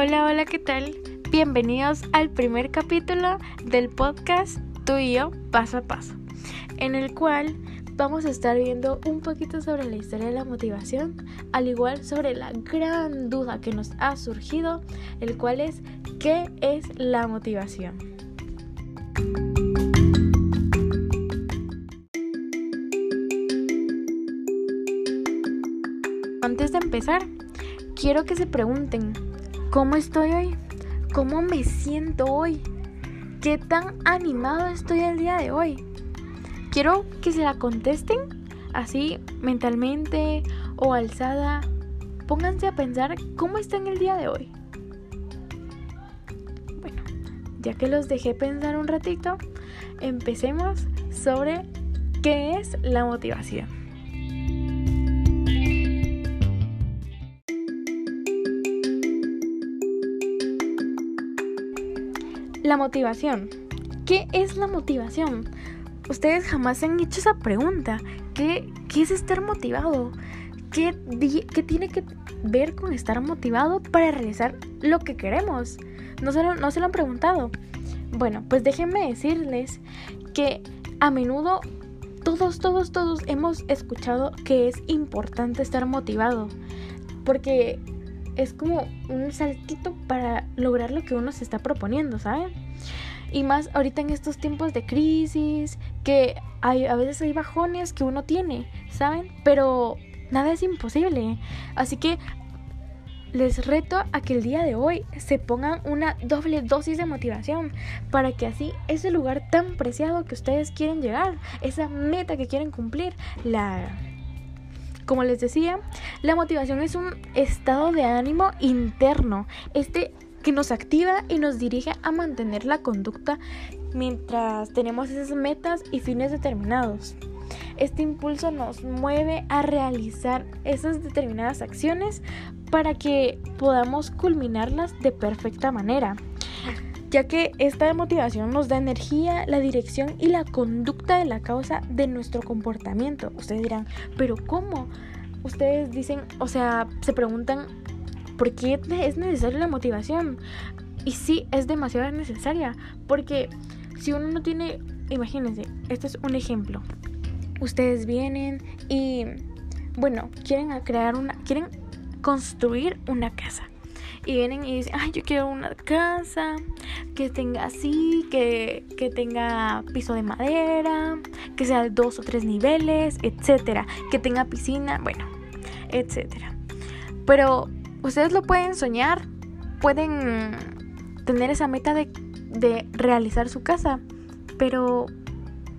Hola, hola, ¿qué tal? Bienvenidos al primer capítulo del podcast Tú y yo paso a paso, en el cual vamos a estar viendo un poquito sobre la historia de la motivación, al igual sobre la gran duda que nos ha surgido, el cual es ¿qué es la motivación? Antes de empezar, quiero que se pregunten, ¿cómo estoy hoy? ¿Cómo me siento hoy? ¿Qué tan animado estoy el día de hoy? Quiero que se la contesten así mentalmente o alzada. Pónganse a pensar cómo están el día de hoy. Bueno, ya que los dejé pensar un ratito, empecemos sobre qué es la motivación. La motivación. ¿Qué es la motivación? Ustedes jamás se han hecho esa pregunta. ¿Qué, qué es estar motivado? ¿Qué, ¿Qué, tiene que ver con estar motivado para realizar lo que queremos? ¿No se, lo, ¿No se lo han preguntado? Bueno, pues déjenme decirles que a menudo todos, todos, todos hemos escuchado que es importante estar motivado. Porque es como un saltito para lograr lo que uno se está proponiendo, ¿saben? Y más ahorita en estos tiempos de crisis, que hay, a veces hay bajones que uno tiene, ¿saben? Pero nada es imposible. Así que les reto a que el día de hoy se pongan una doble dosis de motivación para que así ese lugar tan preciado que ustedes quieren llegar, esa meta que quieren cumplir, la como les decía, la motivación es un estado de ánimo interno, este que nos activa y nos dirige a mantener la conducta mientras tenemos esas metas y fines determinados. Este impulso nos mueve a realizar esas determinadas acciones para que podamos culminarlas de perfecta manera ya que esta motivación nos da energía, la dirección y la conducta de la causa de nuestro comportamiento. Ustedes dirán, pero ¿cómo? Ustedes dicen, o sea, se preguntan, ¿por qué es necesaria la motivación? Y sí, es demasiado necesaria, porque si uno no tiene, imagínense, este es un ejemplo. Ustedes vienen y, bueno, quieren crear una, quieren construir una casa y vienen y dicen, ay, yo quiero una casa que tenga así, que, que tenga piso de madera, que sea de dos o tres niveles, etcétera, que tenga piscina, bueno, etcétera. Pero ustedes lo pueden soñar, pueden tener esa meta de, de realizar su casa, pero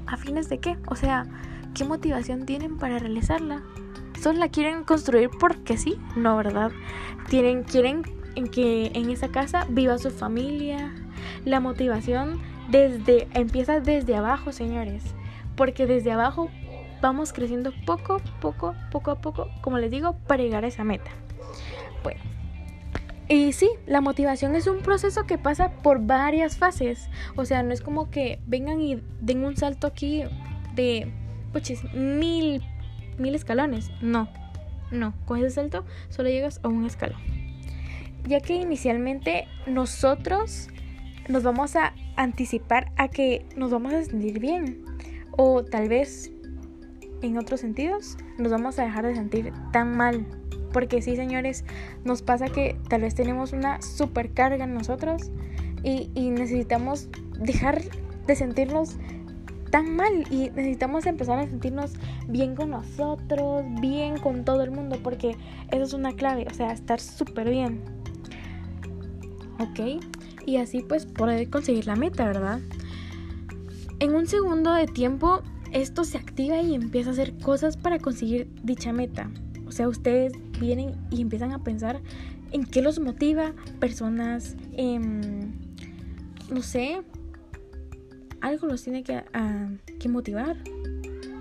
¿a fines de qué? O sea, ¿qué motivación tienen para realizarla? ¿Solo la quieren construir porque sí? No, ¿verdad? Tienen, quieren en que en esa casa viva su familia. La motivación desde empieza desde abajo, señores, porque desde abajo vamos creciendo poco, poco, poco a poco, como les digo, para llegar a esa meta. Bueno, y sí, la motivación es un proceso que pasa por varias fases. O sea, no es como que vengan y den un salto aquí de, pues, mil, mil escalones. No, no, con ese salto solo llegas a un escalón ya que inicialmente nosotros nos vamos a anticipar a que nos vamos a sentir bien o tal vez en otros sentidos nos vamos a dejar de sentir tan mal. Porque sí, señores, nos pasa que tal vez tenemos una supercarga en nosotros y, y necesitamos dejar de sentirnos tan mal y necesitamos empezar a sentirnos bien con nosotros, bien con todo el mundo, porque eso es una clave, o sea, estar súper bien. ¿Ok? Y así pues poder conseguir la meta, ¿verdad? En un segundo de tiempo esto se activa y empieza a hacer cosas para conseguir dicha meta. O sea, ustedes vienen y empiezan a pensar en qué los motiva, personas, no sé, algo los tiene que, que motivar.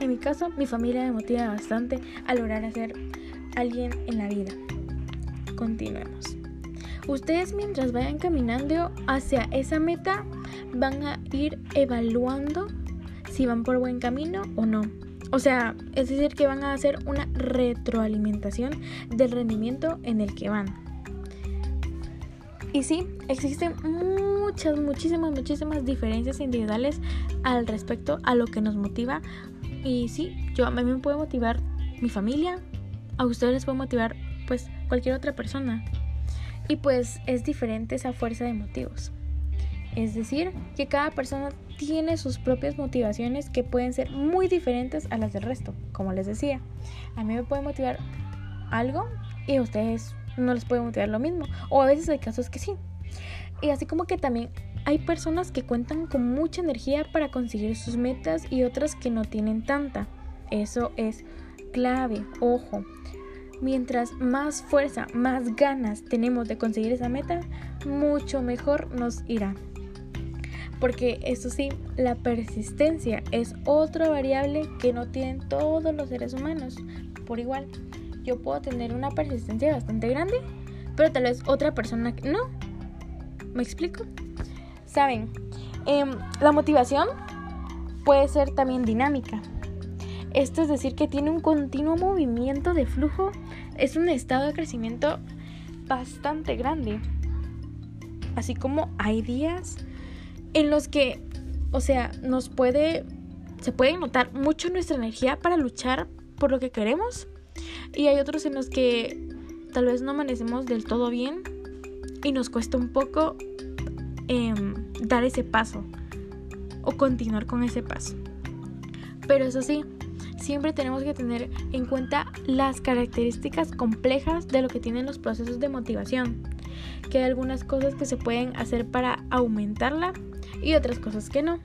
En mi caso, mi familia me motiva bastante a lograr ser alguien en la vida. Continuemos. Ustedes mientras vayan caminando hacia esa meta van a ir evaluando si van por buen camino o no. O sea, es decir, que van a hacer una retroalimentación del rendimiento en el que van. Y sí, existen muchas, muchísimas, muchísimas diferencias individuales al respecto a lo que nos motiva. Y sí, yo a mí me puede motivar mi familia, a ustedes les puede motivar pues cualquier otra persona. Y pues es diferente esa fuerza de motivos. Es decir, que cada persona tiene sus propias motivaciones que pueden ser muy diferentes a las del resto. Como les decía, a mí me puede motivar algo y a ustedes no les puede motivar lo mismo. O a veces hay casos que sí. Y así como que también hay personas que cuentan con mucha energía para conseguir sus metas y otras que no tienen tanta. Eso es clave, ojo. Mientras más fuerza, más ganas tenemos de conseguir esa meta, mucho mejor nos irá. Porque eso sí, la persistencia es otra variable que no tienen todos los seres humanos por igual. Yo puedo tener una persistencia bastante grande, pero tal vez otra persona no. ¿Me explico? Saben, em, la motivación puede ser también dinámica. Esto es decir que tiene un continuo movimiento de flujo. Es un estado de crecimiento bastante grande. Así como hay días en los que, o sea, nos puede, se puede notar mucho nuestra energía para luchar por lo que queremos. Y hay otros en los que tal vez no amanecemos del todo bien y nos cuesta un poco em, dar ese paso o continuar con ese paso. Pero eso sí, siempre tenemos que tener en cuenta las características complejas de lo que tienen los procesos de motivación, que hay algunas cosas que se pueden hacer para aumentarla y otras cosas que no.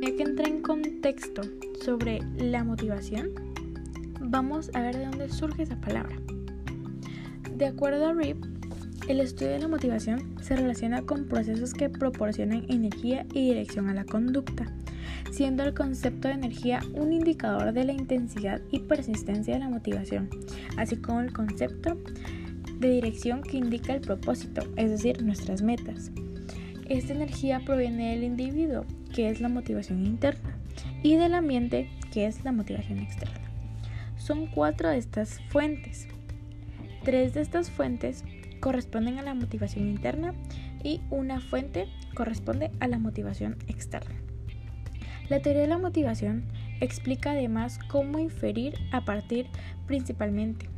Que entra en contexto sobre la motivación, vamos a ver de dónde surge esa palabra. De acuerdo a Rip, el estudio de la motivación se relaciona con procesos que proporcionan energía y dirección a la conducta siendo el concepto de energía un indicador de la intensidad y persistencia de la motivación, así como el concepto de dirección que indica el propósito, es decir, nuestras metas. Esta energía proviene del individuo, que es la motivación interna, y del ambiente, que es la motivación externa. Son cuatro de estas fuentes. Tres de estas fuentes corresponden a la motivación interna y una fuente corresponde a la motivación externa. La teoría de la motivación explica además cómo inferir a partir principalmente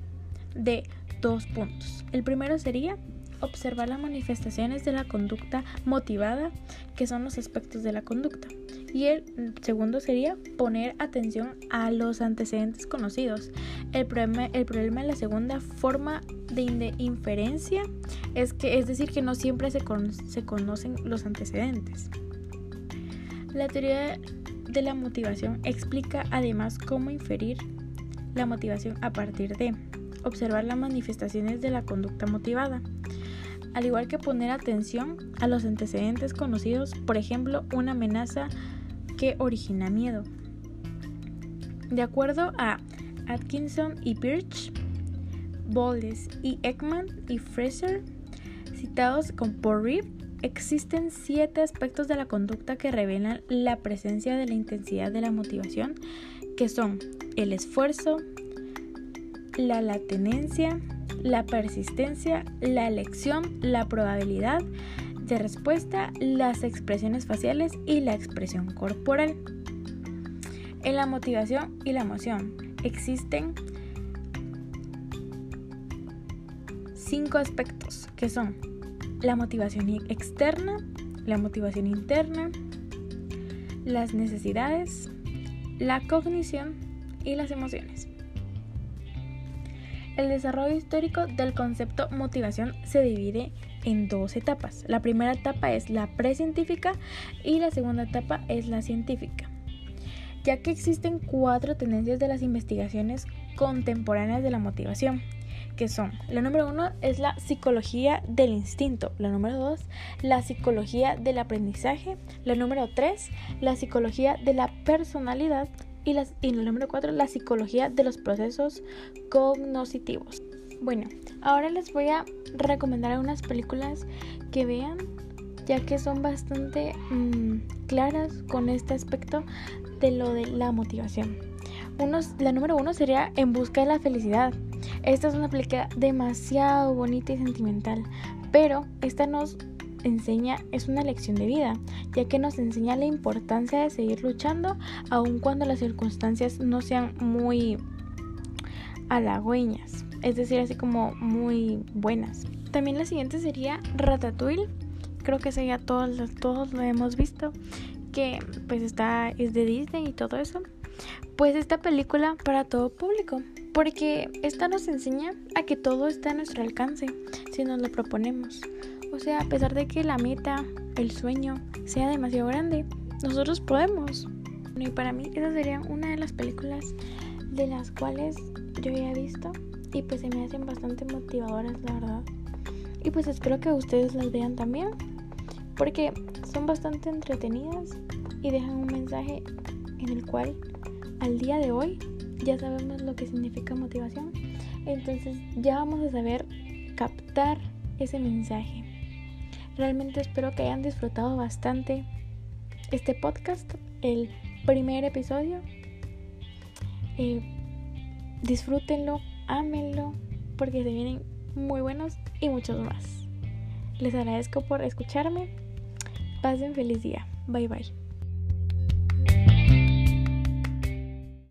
de dos puntos. El primero sería observar las manifestaciones de la conducta motivada, que son los aspectos de la conducta. Y el segundo sería poner atención a los antecedentes conocidos. El problema, el problema de la segunda forma de inferencia es que es decir que no siempre se, se conocen los antecedentes. La teoría de la motivación explica además cómo inferir la motivación a partir de observar las manifestaciones de la conducta motivada, al igual que poner atención a los antecedentes conocidos, por ejemplo, una amenaza que origina miedo. De acuerdo a Atkinson y Birch, Bowles y Ekman y Fraser, citados con por Existen siete aspectos de la conducta que revelan la presencia de la intensidad de la motivación, que son el esfuerzo, la latenencia, la persistencia, la elección, la probabilidad de respuesta, las expresiones faciales y la expresión corporal. En la motivación y la emoción existen cinco aspectos que son la motivación externa, la motivación interna, las necesidades, la cognición y las emociones. El desarrollo histórico del concepto motivación se divide en dos etapas. La primera etapa es la precientífica y la segunda etapa es la científica, ya que existen cuatro tendencias de las investigaciones contemporáneas de la motivación que son, la número uno es la psicología del instinto, la número dos, la psicología del aprendizaje, la número tres, la psicología de la personalidad y, las, y la número cuatro, la psicología de los procesos cognitivos. Bueno, ahora les voy a recomendar algunas películas que vean, ya que son bastante mm, claras con este aspecto de lo de la motivación. la número uno sería En busca de la felicidad. Esta es una película demasiado bonita y sentimental, pero esta nos enseña es una lección de vida, ya que nos enseña la importancia de seguir luchando aun cuando las circunstancias no sean muy halagüeñas, es decir, así como muy buenas. También la siguiente sería Ratatouille. Creo que ese ya todos, todos lo hemos visto, que pues está es de Disney y todo eso. Pues esta película para todo público, porque esta nos enseña a que todo está a nuestro alcance si nos lo proponemos. O sea, a pesar de que la meta, el sueño sea demasiado grande, nosotros podemos. Y para mí esa sería una de las películas de las cuales yo ya he visto y pues se me hacen bastante motivadoras, la verdad. Y pues espero que ustedes las vean también, porque son bastante entretenidas y dejan un mensaje en el cual al día de hoy ya sabemos lo que significa motivación. Entonces ya vamos a saber captar ese mensaje. Realmente espero que hayan disfrutado bastante este podcast, el primer episodio. Eh, disfrútenlo, ámenlo, porque se vienen muy buenos y muchos más. Les agradezco por escucharme. Pasen feliz día. Bye bye.